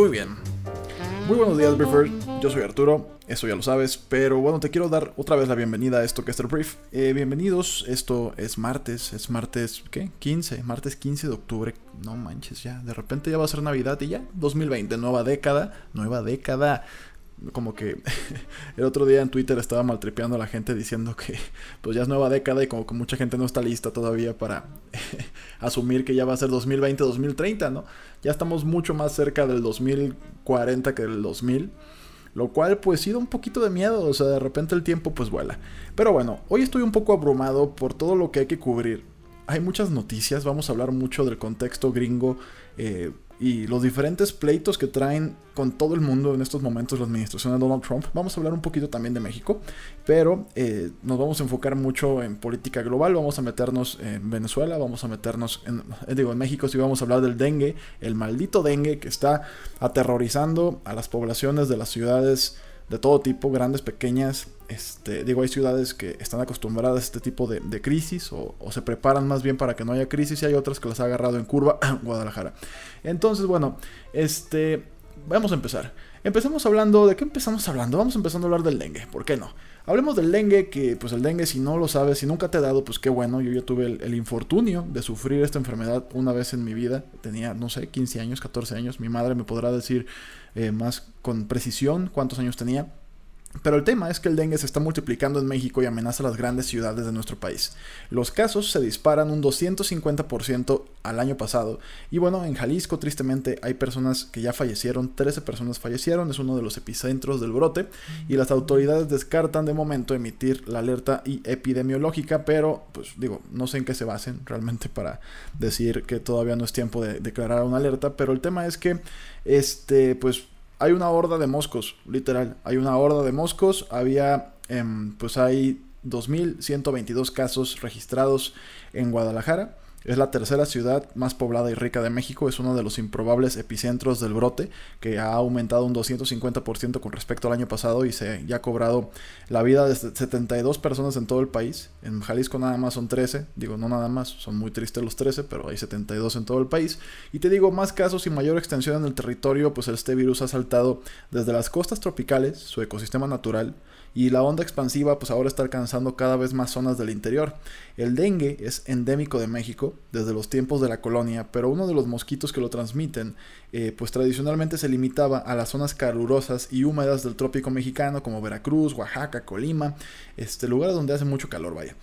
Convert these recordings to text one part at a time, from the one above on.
Muy bien. Muy buenos días, Briefer. Yo soy Arturo, eso ya lo sabes, pero bueno, te quiero dar otra vez la bienvenida a esto que es el Brief. Eh, bienvenidos, esto es martes, es martes, ¿qué? 15, martes 15 de octubre. No manches, ya, de repente ya va a ser Navidad y ya, 2020, nueva década, nueva década como que el otro día en Twitter estaba maltripeando a la gente diciendo que pues ya es nueva década y como que mucha gente no está lista todavía para asumir que ya va a ser 2020-2030, ¿no? Ya estamos mucho más cerca del 2040 que del 2000. Lo cual pues sí da un poquito de miedo, o sea, de repente el tiempo pues vuela. Pero bueno, hoy estoy un poco abrumado por todo lo que hay que cubrir. Hay muchas noticias, vamos a hablar mucho del contexto gringo. Eh, y los diferentes pleitos que traen con todo el mundo en estos momentos la administración de Donald Trump. Vamos a hablar un poquito también de México, pero eh, nos vamos a enfocar mucho en política global, vamos a meternos en Venezuela, vamos a meternos en, eh, digo, en México sí vamos a hablar del dengue, el maldito dengue que está aterrorizando a las poblaciones de las ciudades de todo tipo, grandes, pequeñas. Este, digo, hay ciudades que están acostumbradas a este tipo de, crisis o, se preparan más bien para que no haya crisis y hay otras que las ha agarrado en curva Guadalajara. Entonces, bueno, este, vamos a empezar. Empecemos hablando, ¿de qué empezamos hablando? Vamos empezando a hablar del dengue, ¿por qué no? Hablemos del dengue, que pues el dengue si no lo sabes, si nunca te ha dado, pues qué bueno, yo ya tuve el, infortunio de sufrir esta enfermedad una vez en mi vida, tenía, no sé, 15 años, 14 años, mi madre me podrá decir eh, más con precisión cuántos años tenía. Pero el tema es que el dengue se está multiplicando en México y amenaza las grandes ciudades de nuestro país. Los casos se disparan un 250% al año pasado. Y bueno, en Jalisco tristemente hay personas que ya fallecieron, 13 personas fallecieron, es uno de los epicentros del brote. Y las autoridades descartan de momento emitir la alerta epidemiológica, pero pues digo, no sé en qué se basen realmente para decir que todavía no es tiempo de declarar una alerta. Pero el tema es que, este, pues hay una horda de moscos, literal. Hay una horda de moscos. Había, em, pues hay 2.122 casos registrados en Guadalajara. Es la tercera ciudad más poblada y rica de México, es uno de los improbables epicentros del brote, que ha aumentado un 250% con respecto al año pasado y se ya ha cobrado la vida de 72 personas en todo el país. En Jalisco nada más son 13, digo no nada más, son muy tristes los 13, pero hay 72 en todo el país. Y te digo, más casos y mayor extensión en el territorio, pues este virus ha saltado desde las costas tropicales, su ecosistema natural, y la onda expansiva pues ahora está alcanzando cada vez más zonas del interior. El dengue es endémico de México desde los tiempos de la colonia, pero uno de los mosquitos que lo transmiten eh, pues tradicionalmente se limitaba a las zonas calurosas y húmedas del trópico mexicano como Veracruz, Oaxaca, Colima, este, lugares donde hace mucho calor, vaya.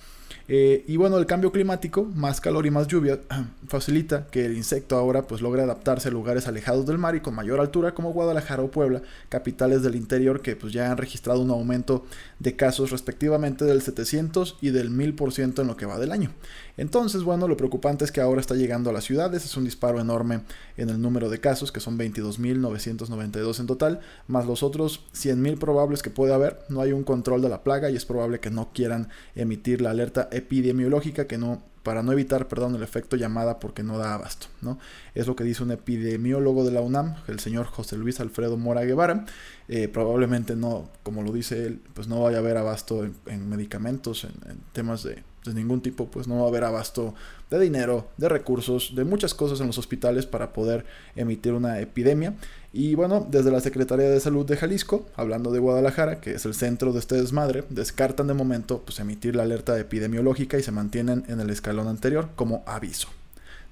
Eh, y bueno, el cambio climático, más calor y más lluvia, facilita que el insecto ahora pues logre adaptarse a lugares alejados del mar y con mayor altura como Guadalajara o Puebla, capitales del interior que pues ya han registrado un aumento de casos respectivamente del 700 y del 1000% en lo que va del año. Entonces, bueno, lo preocupante es que ahora está llegando a las ciudades, es un disparo enorme en el número de casos, que son 22.992 en total, más los otros 100.000 probables que puede haber. No hay un control de la plaga y es probable que no quieran emitir la alerta epidemiológica que no para no evitar, perdón, el efecto llamada porque no da abasto, ¿no? Es lo que dice un epidemiólogo de la UNAM, el señor José Luis Alfredo Mora Guevara. Eh, probablemente no, como lo dice él, pues no vaya a haber abasto en, medicamentos, en temas de de ningún tipo, pues no va a haber abasto de dinero, de recursos, de muchas cosas en los hospitales para poder emitir una epidemia. Y bueno, desde la Secretaría de Salud de Jalisco, hablando de Guadalajara, que es el centro de este desmadre, descartan de momento pues, emitir la alerta epidemiológica y se mantienen en el escalón anterior como aviso.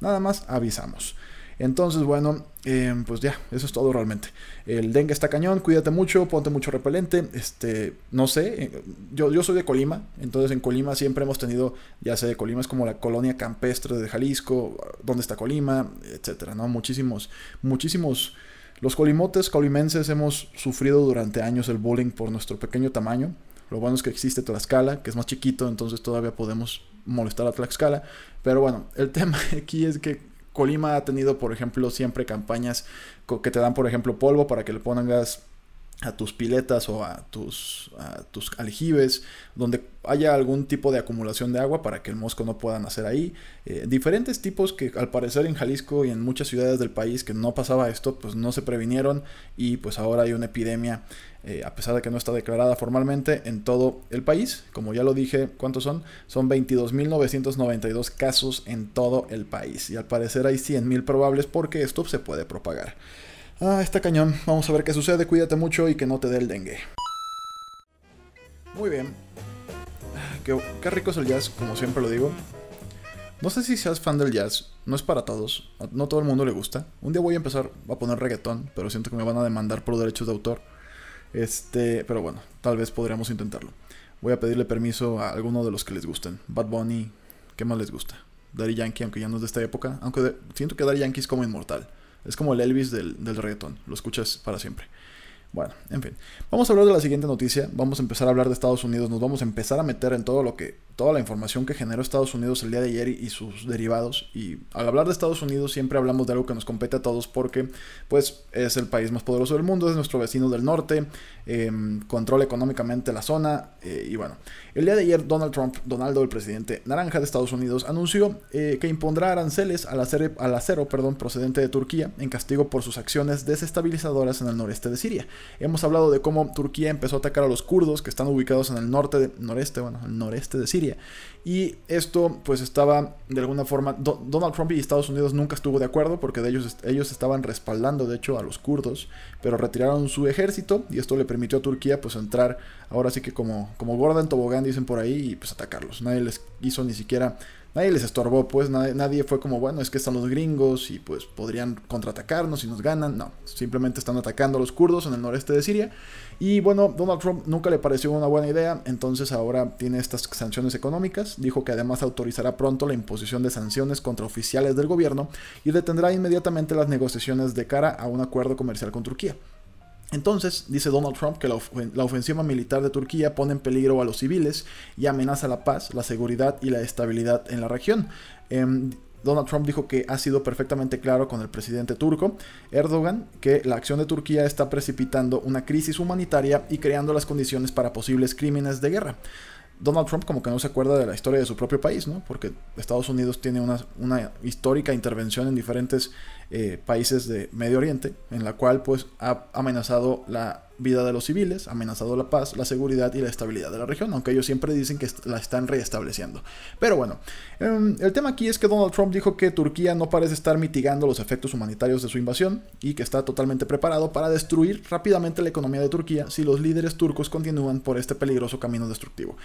Nada más avisamos. Entonces, bueno, em, pues ya, eso es todo realmente. El dengue está cañón, cuídate mucho, ponte mucho repelente. Este, no sé, eh, yo, yo soy de Colima, entonces en Colima siempre hemos tenido, ya sé, Colima es como la colonia campestre de Jalisco, donde está Colima, etcétera, ¿no? Muchísimos, muchísimos. Los colimotes colimenses hemos sufrido durante años el bullying por nuestro pequeño tamaño. Lo bueno es que existe Tlaxcala, que es más chiquito, entonces todavía podemos molestar a Tlaxcala. Pero bueno, el tema aquí es que Colima ha tenido, por ejemplo, siempre campañas que te dan, por ejemplo, polvo para que le pongas a tus piletas o a tus, tus aljibes, donde haya algún tipo de acumulación de agua para que el mosco no pueda nacer ahí. Eh, diferentes tipos que al parecer en Jalisco y en muchas ciudades del país que no pasaba esto, pues no se previnieron y pues ahora hay una epidemia, eh, a pesar de que no está declarada formalmente en todo el país. Como ya lo dije, ¿cuántos son? Son 22.992 casos en todo el país y al parecer hay 100.000 probables porque esto se puede propagar. Ah, está cañón. Vamos a ver qué sucede. Cuídate mucho y que no te dé el dengue. Muy bien. Qué, qué, rico es el jazz, como siempre lo digo. No sé si seas fan del jazz, no es para todos, no todo el mundo le gusta. Un día voy a empezar a poner reggaetón, pero siento que me van a demandar por derechos de autor. Este, pero bueno, tal vez podríamos intentarlo. Voy a pedirle permiso a alguno de los que les gusten. Bad Bunny, ¿qué más les gusta? Daddy Yankee, aunque ya no es de esta época. Aunque siento que Daddy Yankee es como inmortal. Es como el Elvis del, del reggaetón, lo escuchas para siempre. Bueno, en fin. Vamos a hablar de la siguiente noticia. Vamos a empezar a hablar de Estados Unidos. Nos vamos a empezar a meter en todo lo que, toda la información que generó Estados Unidos el día de ayer y sus derivados. Y al hablar de Estados Unidos siempre hablamos de algo que nos compete a todos porque, pues, es el país más poderoso del mundo, es nuestro vecino del norte, em, controla económicamente la zona. Eh, y bueno, el día de ayer Donald Trump, Donaldo, el presidente naranja de Estados Unidos, anunció eh, que impondrá aranceles al acero, al acero perdón, procedente de Turquía en castigo por sus acciones desestabilizadoras en el noreste de Siria. Hemos hablado de cómo Turquía empezó a atacar a los kurdos que están ubicados en el norte, noreste, bueno, el noreste de Siria. Y esto pues estaba de alguna forma, Donald Trump y Estados Unidos nunca estuvo de acuerdo porque de ellos, ellos estaban respaldando de hecho a los kurdos, pero retiraron su ejército y esto le permitió a Turquía pues entrar ahora sí que como, como gorda en tobogán dicen por ahí y pues atacarlos. Nadie les hizo ni siquiera nadie les estorbó, pues nadie, fue como, bueno, es que están los gringos y pues podrían contraatacarnos y nos ganan. No, simplemente están atacando a los kurdos en el noreste de Siria. Y bueno, Donald Trump nunca le pareció una buena idea, entonces ahora tiene estas sanciones económicas. Dijo que además autorizará pronto la imposición de sanciones contra oficiales del gobierno y detendrá inmediatamente las negociaciones de cara a un acuerdo comercial con Turquía. Entonces, dice Donald Trump que la, ofensiva militar de Turquía pone en peligro a los civiles y amenaza la paz, la seguridad y la estabilidad en la región. Em, Donald Trump dijo que ha sido perfectamente claro con el presidente turco, Erdogan, que la acción de Turquía está precipitando una crisis humanitaria y creando las condiciones para posibles crímenes de guerra. Donald Trump como que no se acuerda de la historia de su propio país, ¿no? Porque Estados Unidos tiene una, una histórica intervención en diferentes eh, países de Medio Oriente, en la cual pues ha amenazado la vida de los civiles, ha amenazado la paz, la seguridad y la estabilidad de la región, aunque ellos siempre dicen que la están reestableciendo. Pero bueno, em, el tema aquí es que Donald Trump dijo que Turquía no parece estar mitigando los efectos humanitarios de su invasión y que está totalmente preparado para destruir rápidamente la economía de Turquía si los líderes turcos continúan por este peligroso camino destructivo.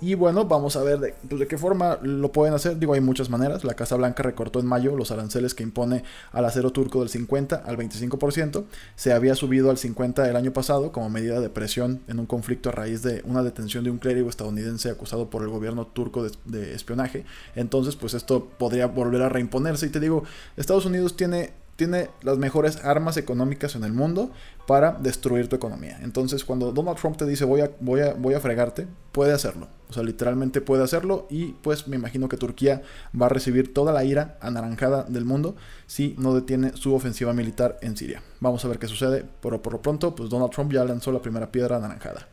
Y bueno, vamos a ver de, pues, de qué forma lo pueden hacer. Digo, hay muchas maneras. La Casa Blanca recortó en mayo los aranceles que impone a la acero turco del 50 al 25%. Se había subido al 50 el año pasado como medida de presión en un conflicto a raíz de una detención de un clérigo estadounidense acusado por el gobierno turco de, de espionaje. Entonces, pues esto podría volver a reimponerse. Y te digo, Estados Unidos tiene tiene las mejores armas económicas en el mundo para destruir tu economía. Entonces, cuando Donald Trump te dice voy a, voy a, voy a fregarte, puede hacerlo. O sea, literalmente puede hacerlo y pues me imagino que Turquía va a recibir toda la ira anaranjada del mundo si no detiene su ofensiva militar en Siria. Vamos a ver qué sucede, pero por lo pronto, pues Donald Trump ya lanzó la primera piedra anaranjada.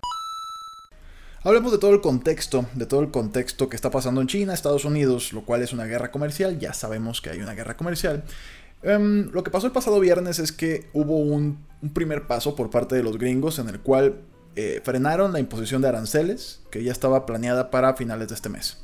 Hablemos de todo el contexto, de todo el contexto que está pasando en China, Estados Unidos, lo cual es una guerra comercial, ya sabemos que hay una guerra comercial. Em, lo que pasó el pasado viernes es que hubo un, primer paso por parte de los gringos en el cual eh, frenaron la imposición de aranceles que ya estaba planeada para finales de este mes.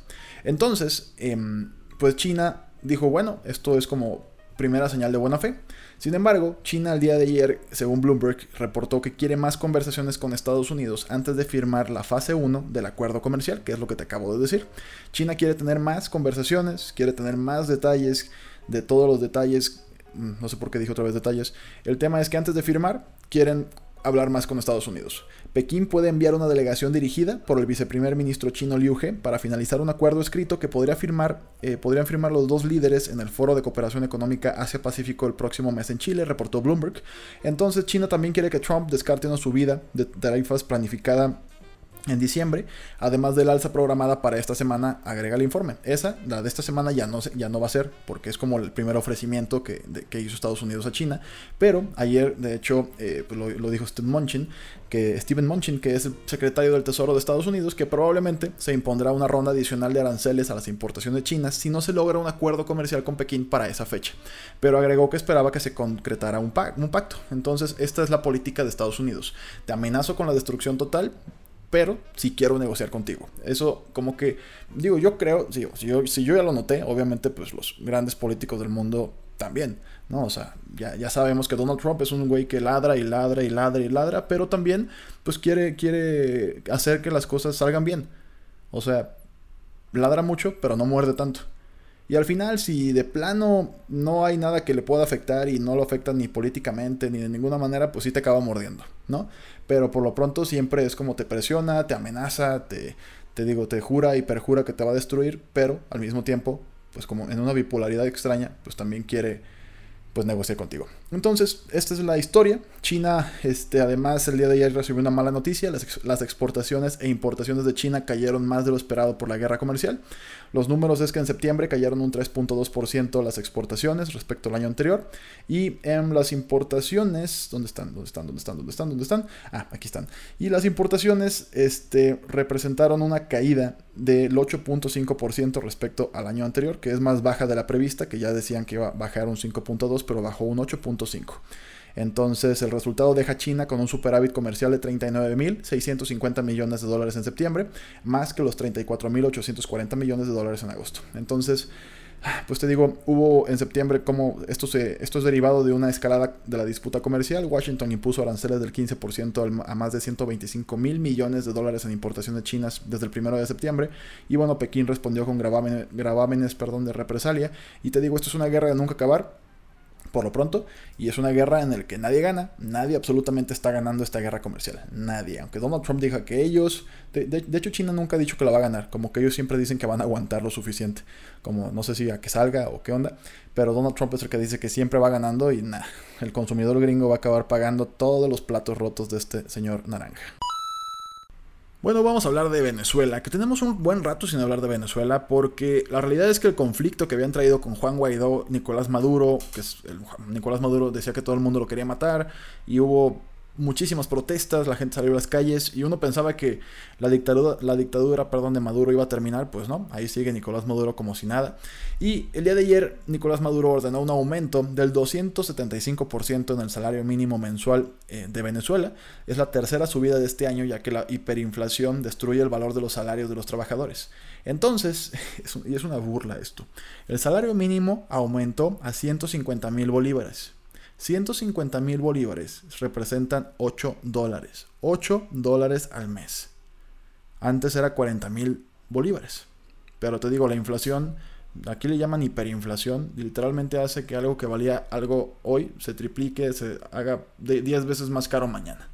Entonces, em, pues China dijo, bueno, esto es como primera señal de buena fe. Sin embargo, China al día de ayer, según Bloomberg, reportó que quiere más conversaciones con Estados Unidos antes de firmar la fase 1 del acuerdo comercial, que es lo que te acabo de decir. China quiere tener más conversaciones, quiere tener más detalles de todos los detalles. No sé por qué dije otra vez detalles. El tema es que antes de firmar, quieren hablar más con Estados Unidos. Pekín puede enviar una delegación dirigida por el viceprimer ministro chino Liu He para finalizar un acuerdo escrito que podría firmar, eh, podrían firmar los dos líderes en el Foro de Cooperación Económica Asia-Pacífico el próximo mes en Chile, reportó Bloomberg. Entonces China también quiere que Trump descarte una subida de tarifas planificada en diciembre, además del alza programada para esta semana, agrega el informe. Esa, la de esta semana, ya no, ya no va a ser, porque es como el primer ofrecimiento que, que hizo Estados Unidos a China. Pero ayer, de hecho, eh, pues lo, dijo Steve Munchin, que Steven Munchin, que es el secretario del Tesoro de Estados Unidos, que probablemente se impondrá una ronda adicional de aranceles a las importaciones chinas si no se logra un acuerdo comercial con Pekín para esa fecha. Pero agregó que esperaba que se concretara un, un pacto. Entonces, esta es la política de Estados Unidos. Te amenazo con la destrucción total, pero si quiero negociar contigo. Eso como que, digo, yo creo, si, yo, si yo ya lo noté, obviamente pues los grandes políticos del mundo también, ¿no? O sea, ya, ya sabemos que Donald Trump es un güey que ladra y ladra y ladra y ladra, pero también pues quiere, quiere hacer que las cosas salgan bien. O sea, ladra mucho, pero no muerde tanto. Y al final, si de plano no hay nada que le pueda afectar y no lo afecta ni políticamente ni de ninguna manera, pues sí te acaba mordiendo, ¿no? Pero por lo pronto siempre es como te presiona, te amenaza, te, te digo, te jura y perjura que te va a destruir, pero al mismo tiempo, pues como en una bipolaridad extraña, pues también quiere pues negociar contigo. Entonces, esta es la historia. China, este, además, el día de ayer recibió una mala noticia. Las, las, exportaciones e importaciones de China cayeron más de lo esperado por la guerra comercial. Los números es que en septiembre cayeron un 3.2% las exportaciones respecto al año anterior. Y en las importaciones, ¿dónde están? ¿Dónde están? ¿Dónde están? ¿Dónde están? ¿Dónde están? Ah, aquí están. Y las importaciones este, representaron una caída del 8.5% respecto al año anterior, que es más baja de la prevista, que ya decían que iba a bajar un 5.2, pero bajó un 8.5. Entonces el resultado deja a China con un superávit comercial de 39.650 millones de dólares en septiembre, más que los 34.840 millones de dólares en agosto. Entonces, pues te digo, hubo en septiembre como esto, se, esto es derivado de una escalada de la disputa comercial. Washington impuso aranceles del 15% a más de 125 mil millones de dólares en importaciones chinas desde el 1 de septiembre. Y bueno, Pekín respondió con gravámenes, gravámenes perdón, de represalia. Y te digo, esto es una guerra de nunca acabar por lo pronto, y es una guerra en la que nadie gana, nadie absolutamente está ganando esta guerra comercial, nadie, aunque Donald Trump diga que ellos, de, hecho China nunca ha dicho que la va a ganar, como que ellos siempre dicen que van a aguantar lo suficiente, como no sé si a que salga o qué onda, pero Donald Trump es el que dice que siempre va ganando y nada, el consumidor gringo va a acabar pagando todos los platos rotos de este señor naranja. Bueno, vamos a hablar de Venezuela, que tenemos un buen rato sin hablar de Venezuela, porque la realidad es que el conflicto que habían traído con Juan Guaidó, Nicolás Maduro, que es Nicolás Maduro decía que todo el mundo lo quería matar, y hubo muchísimas protestas, la gente salió a las calles y uno pensaba que la dictadura, la dictadura perdón, de Maduro iba a terminar, pues no, ahí sigue Nicolás Maduro como si nada. Y el día de ayer Nicolás Maduro ordenó un aumento del 275% en el salario mínimo mensual eh, de Venezuela. Es la tercera subida de este año ya que la hiperinflación destruye el valor de los salarios de los trabajadores. Entonces, y es una burla esto, el salario mínimo aumentó a 150 mil bolívares 150 mil bolívares representan 8 dólares. 8 dólares al mes. Antes era 40 mil bolívares. Pero te digo, la inflación, aquí le llaman hiperinflación, literalmente hace que algo que valía algo hoy se triplique, se haga 10 veces más caro mañana.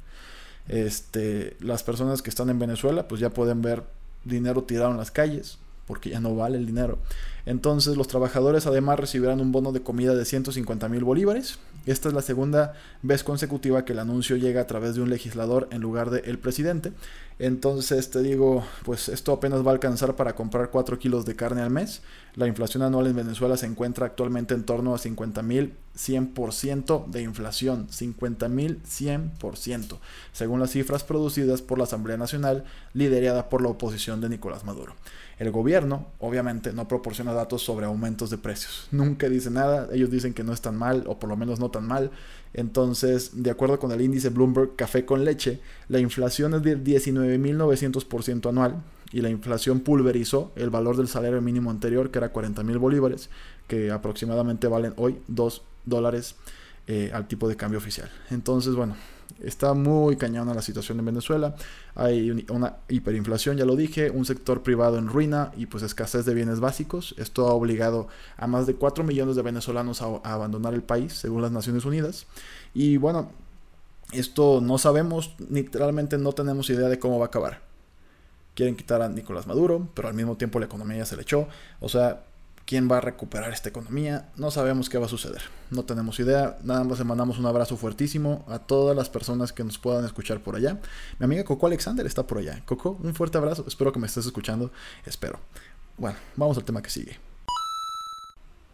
Este, las personas que están en Venezuela pues ya pueden ver dinero tirado en las calles, porque ya no vale el dinero. Entonces los trabajadores además recibirán un bono de comida de 150 mil bolívares. Esta es la segunda vez consecutiva que el anuncio llega a través de un legislador en lugar del presidente. Entonces te digo, pues esto apenas va a alcanzar para comprar 4 kilos de carne al mes. La inflación anual en Venezuela se encuentra actualmente en torno a 50 mil 100% de inflación. 50 mil 100%, según las cifras producidas por la Asamblea Nacional liderada por la oposición de Nicolás Maduro. El gobierno, obviamente, no proporciona datos sobre aumentos de precios. Nunca dice nada, ellos dicen que no están mal, o por lo menos no tan mal. Entonces, de acuerdo con el índice Bloomberg Café con Leche, la inflación es de 19.900% anual y la inflación pulverizó el valor del salario mínimo anterior, que era 40.000 bolívares, que aproximadamente valen hoy 2 dólares eh, al tipo de cambio oficial. Entonces, bueno, está muy cañona la situación en Venezuela. Hay una hiperinflación, ya lo dije, un sector privado en ruina y pues escasez de bienes básicos. Esto ha obligado a más de 4 millones de venezolanos a, a abandonar el país, según las Naciones Unidas. Y bueno, esto no sabemos, literalmente no tenemos idea de cómo va a acabar. Quieren quitar a Nicolás Maduro, pero al mismo tiempo la economía ya se le echó. O sea, quién va a recuperar esta economía, no sabemos qué va a suceder, no tenemos idea, nada más le mandamos un abrazo fuertísimo a todas las personas que nos puedan escuchar por allá. Mi amiga Coco Alexander está por allá. Coco, un fuerte abrazo, espero que me estés escuchando, espero. Bueno, vamos al tema que sigue.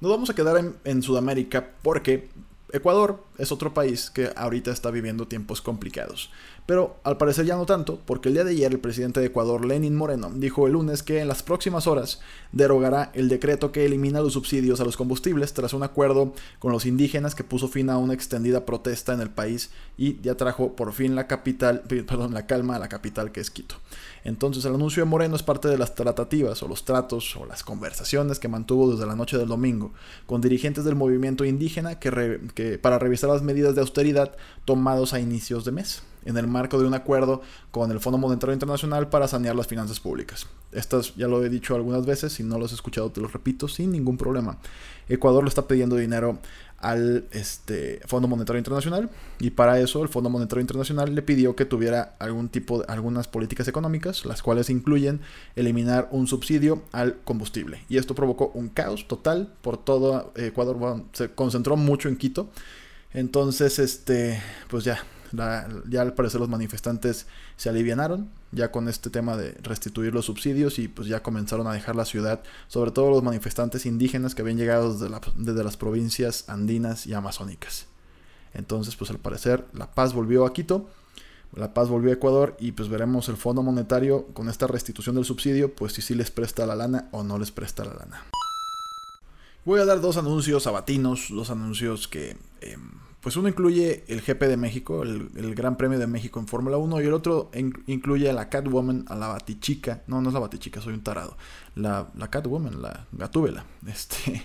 Nos vamos a quedar en, Sudamérica porque Ecuador es otro país que ahorita está viviendo tiempos complicados. Pero al parecer ya no tanto, porque el día de ayer el presidente de Ecuador, Lenin Moreno, dijo el lunes que en las próximas horas derogará el decreto que elimina los subsidios a los combustibles tras un acuerdo con los indígenas que puso fin a una extendida protesta en el país y ya trajo por fin la capital, perdón, la calma a la capital que es Quito. Entonces el anuncio de Moreno es parte de las tratativas o los tratos o las conversaciones que mantuvo desde la noche del domingo con dirigentes del movimiento indígena que, que para revisar las medidas de austeridad tomados a inicios de mes en el marco de un acuerdo con el Fondo Monetario Internacional para sanear las finanzas públicas. Estas ya lo he dicho algunas veces, si no los has escuchado te los repito sin ningún problema. Ecuador le está pidiendo dinero al este, Fondo Monetario Internacional y para eso el Fondo Monetario Internacional le pidió que tuviera algún tipo de algunas políticas económicas, las cuales incluyen eliminar un subsidio al combustible. Y esto provocó un caos total por todo Ecuador, se concentró mucho en Quito. Entonces, este, pues ya, ya al parecer los manifestantes se alivianaron ya con este tema de restituir los subsidios y pues ya comenzaron a dejar la ciudad, sobre todo los manifestantes indígenas que habían llegado desde, desde las provincias andinas y amazónicas. Entonces pues al parecer la paz volvió a Quito, la paz volvió a Ecuador y pues veremos el Fondo Monetario con esta restitución del subsidio, pues si sí les presta la lana o no les presta la lana. Voy a dar dos anuncios sabatinos, dos anuncios que em, pues uno incluye el GP de México, el, Gran Premio de México en Fórmula 1, y el otro incluye a la Catwoman, a la Batichica. No, no es la Batichica, soy un tarado. La, Catwoman, la Gatúbela. Este,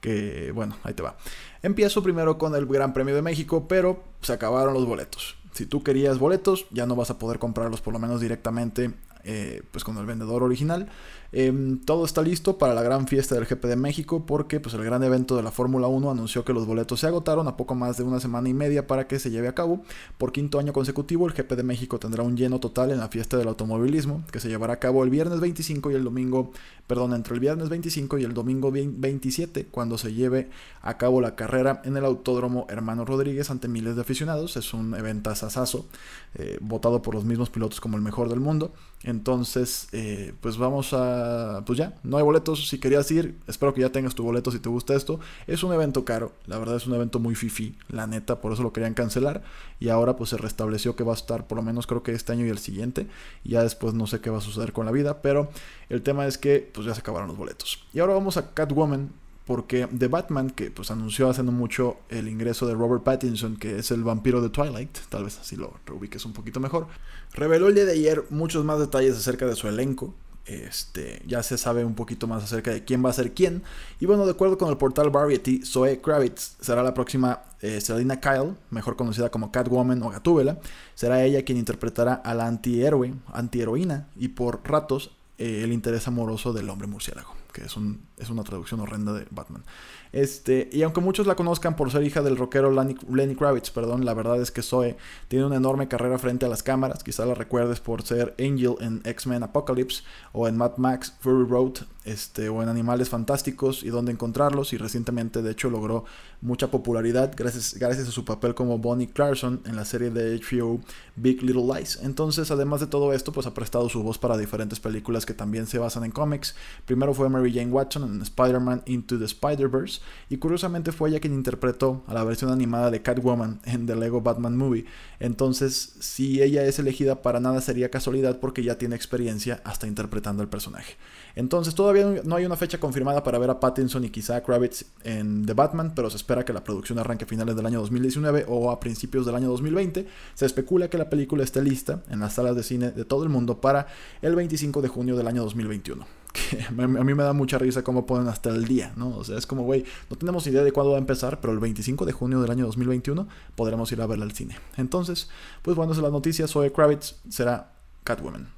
que bueno, ahí te va. Empiezo primero con el Gran Premio de México, pero se acabaron los boletos. Si tú querías boletos, ya no vas a poder comprarlos por lo menos directamente eh, pues con el vendedor original. Em, todo está listo para la gran fiesta del GP de México porque pues, el gran evento de la Fórmula 1 anunció que los boletos se agotaron a poco más de una semana y media para que se lleve a cabo. Por quinto año consecutivo, el GP de México tendrá un lleno total en la fiesta del automovilismo que se llevará a cabo el viernes 25 y el domingo, perdón, entre el viernes 25 y el domingo 27, cuando se lleve a cabo la carrera en el Autódromo Hermano Rodríguez ante miles de aficionados. Es un evento asazo, eh, votado por los mismos pilotos como el mejor del mundo. Entonces, eh, pues vamos a. Pues ya, no hay boletos. Si querías ir, espero que ya tengas tu boleto si te gusta esto. Es un evento caro, la verdad es un evento muy fifi, la neta, por eso lo querían cancelar. Y ahora pues se restableció que va a estar por lo menos creo que este año y el siguiente. Y ya después no sé qué va a suceder con la vida, pero el tema es que pues ya se acabaron los boletos. Y ahora vamos a Catwoman, porque The Batman, que pues anunció hace no mucho el ingreso de Robert Pattinson, que es el vampiro de Twilight, tal vez así lo reubiques un poquito mejor, reveló el día de ayer muchos más detalles acerca de su elenco. Este, ya se sabe un poquito más acerca de quién va a ser quién. Y bueno, de acuerdo con el portal Variety, Zoe Kravitz será la próxima eh, Selina Kyle, mejor conocida como Catwoman o Gatúbela. Será ella quien interpretará a la antihéroe, antiheroína y por ratos eh, el interés amoroso del hombre murciélago que es, un, es una traducción horrenda de Batman. Este, y aunque muchos la conozcan por ser hija del rockero Lenny, Kravitz, perdón, la verdad es que Zoe tiene una enorme carrera frente a las cámaras. Quizá la recuerdes por ser Angel en X-Men Apocalypse o en Mad Max Fury Road este, o en Animales Fantásticos y dónde encontrarlos. Y recientemente, de hecho, logró mucha popularidad gracias, gracias a su papel como Bonnie Clarkson en la serie de HBO Big Little Lies. Entonces, además de todo esto, pues ha prestado su voz para diferentes películas que también se basan en cómics. Primero fue Mary Jane Watson en Spider-Man Into the Spider-Verse y curiosamente fue ella quien interpretó a la versión animada de Catwoman en The Lego Batman Movie. Entonces, si ella es elegida para nada sería casualidad porque ya tiene experiencia hasta interpretando el personaje. Entonces, todavía no hay una fecha confirmada para ver a Pattinson y quizá a Kravitz en The Batman, pero se espera que la producción arranque a finales del año 2019 o a principios del año 2020. Se especula que la película esté lista en las salas de cine de todo el mundo para el 25 de junio del año 2021. que a mí me da mucha risa cómo ponen hasta el día, ¿no? O sea, es como, güey, no tenemos idea de cuándo va a empezar, pero el 25 de junio del año 2021 podremos ir a verla al cine. Entonces, pues bueno, esas las noticias. Zoe Kravitz será Catwoman.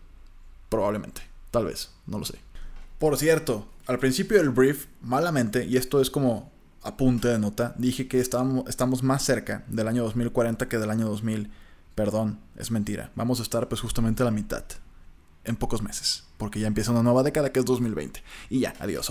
Probablemente. Tal vez. No lo sé. Por cierto, al principio del brief, malamente, y esto es como apunte de nota, dije que estábamos, estamos más cerca del año 2040 que del año 2000. Perdón, es mentira. Vamos a estar pues justamente a la mitad en pocos meses, porque ya empieza una nueva década que es 2020. Y ya, adiós.